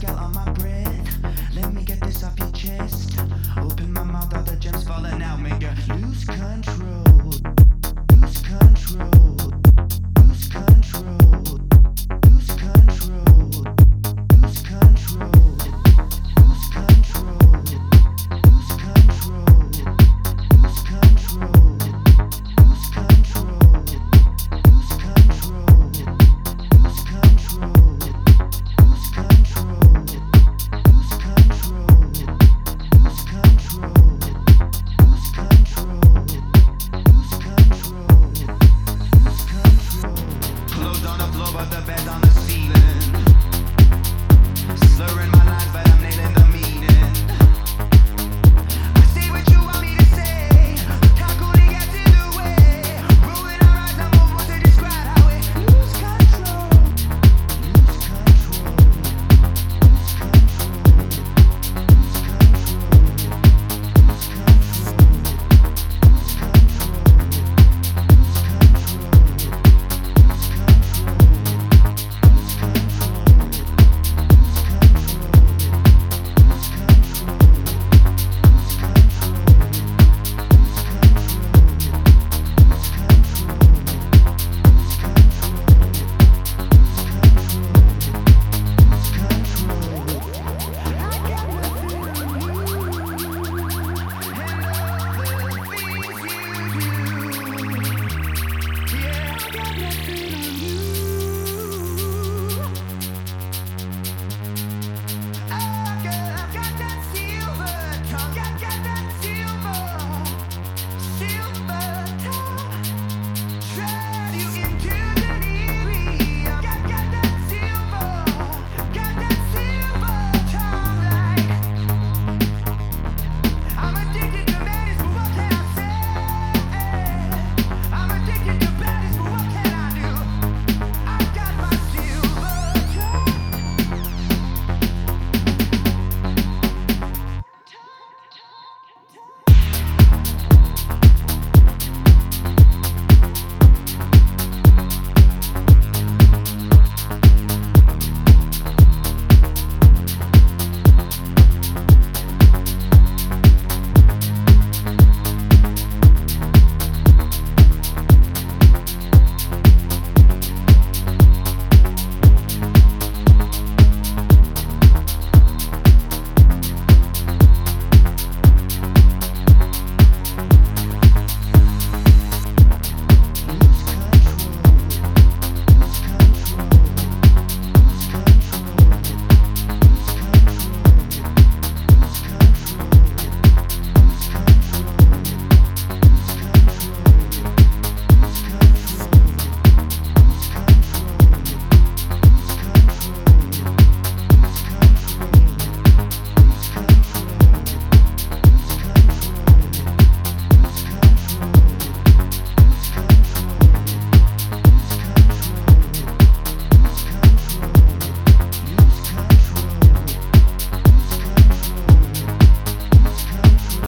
Got on my brain.